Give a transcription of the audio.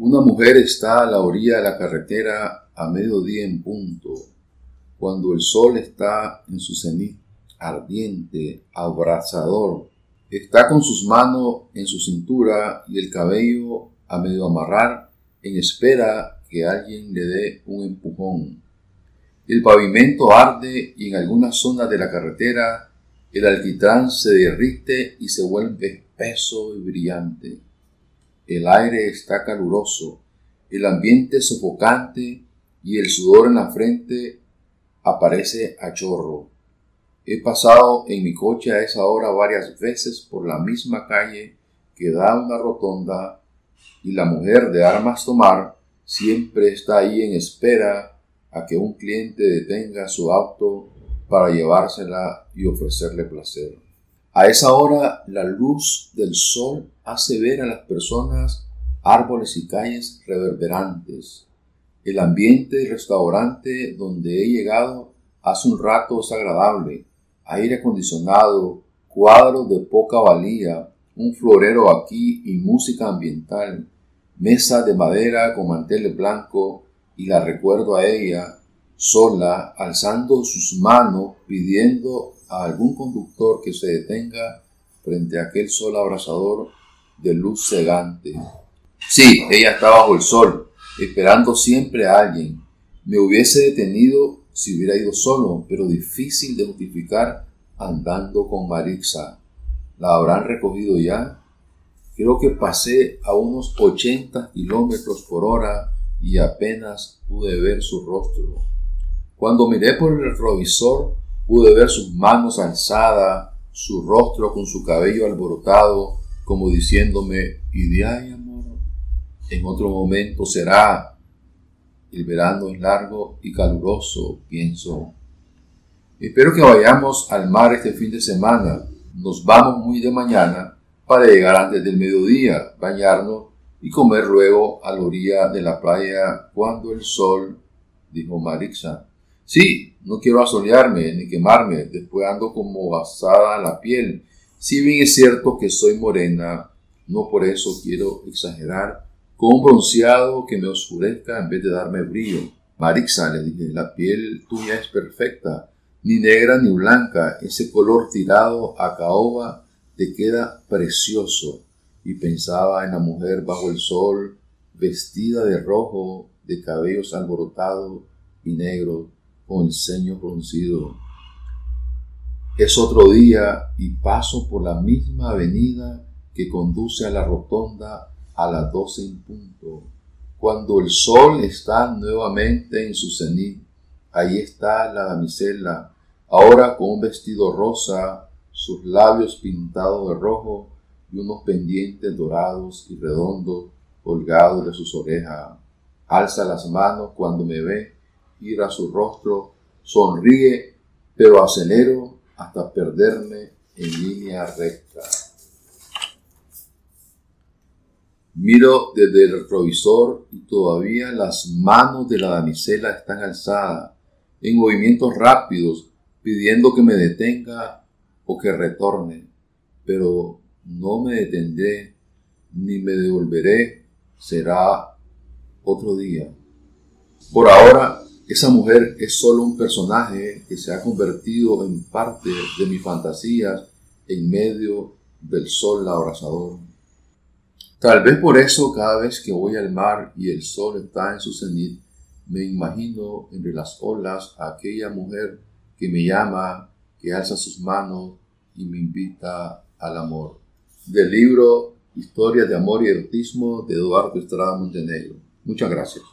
Una mujer está a la orilla de la carretera a mediodía en punto, cuando el sol está en su cenit, ardiente, abrasador. Está con sus manos en su cintura y el cabello a medio amarrar en espera que alguien le dé un empujón. El pavimento arde y en algunas zonas de la carretera el alquitrán se derrite y se vuelve espeso y brillante. El aire está caluroso, el ambiente sofocante y el sudor en la frente aparece a chorro. He pasado en mi coche a esa hora varias veces por la misma calle que da una rotonda y la mujer de armas tomar siempre está ahí en espera a que un cliente detenga su auto para llevársela y ofrecerle placer. A esa hora la luz del sol hace ver a las personas árboles y calles reverberantes. El ambiente del restaurante donde he llegado hace un rato es agradable. Aire acondicionado, cuadros de poca valía, un florero aquí y música ambiental, mesa de madera con mantel blanco y la recuerdo a ella sola, alzando sus manos, pidiendo a algún conductor que se detenga frente a aquel sol abrasador de luz cegante. Sí, ella está bajo el sol, esperando siempre a alguien. Me hubiese detenido si hubiera ido solo, pero difícil de justificar andando con Marixa. ¿La habrán recogido ya? Creo que pasé a unos 80 kilómetros por hora y apenas pude ver su rostro. Cuando miré por el retrovisor, pude ver sus manos alzadas, su rostro con su cabello alborotado, como diciéndome, y de ahí, amor, en otro momento será. El verano es largo y caluroso, pienso. Espero que vayamos al mar este fin de semana. Nos vamos muy de mañana para llegar antes del mediodía, bañarnos y comer luego a la orilla de la playa cuando el sol, dijo Marixa. Sí, no quiero asolearme ni quemarme, después ando como basada la piel. Si bien es cierto que soy morena, no por eso quiero exagerar, con un bronceado que me oscurezca en vez de darme brillo. Marixa, le dije, la piel tuya es perfecta, ni negra ni blanca, ese color tirado a caoba te queda precioso y pensaba en la mujer bajo el sol, vestida de rojo, de cabellos alborotados y negros, con el ceño fruncido. Es otro día y paso por la misma avenida que conduce a la rotonda a las doce en punto. Cuando el sol está nuevamente en su cenit, ahí está la damisela, ahora con un vestido rosa, sus labios pintados de rojo, y unos pendientes dorados y redondos colgados de sus orejas. Alza las manos cuando me ve, gira su rostro, sonríe, pero acelero hasta perderme en línea recta. Miro desde el retrovisor y todavía las manos de la damisela están alzadas, en movimientos rápidos, pidiendo que me detenga o que retorne, pero no me detendré ni me devolveré, será otro día. Por ahora, esa mujer es solo un personaje que se ha convertido en parte de mis fantasías en medio del sol abrasador. Tal vez por eso cada vez que voy al mar y el sol está en su cenit, me imagino entre las olas a aquella mujer que me llama, que alza sus manos y me invita al amor del libro Historia de Amor y Erotismo de Eduardo Estrada Montenegro. Muchas gracias.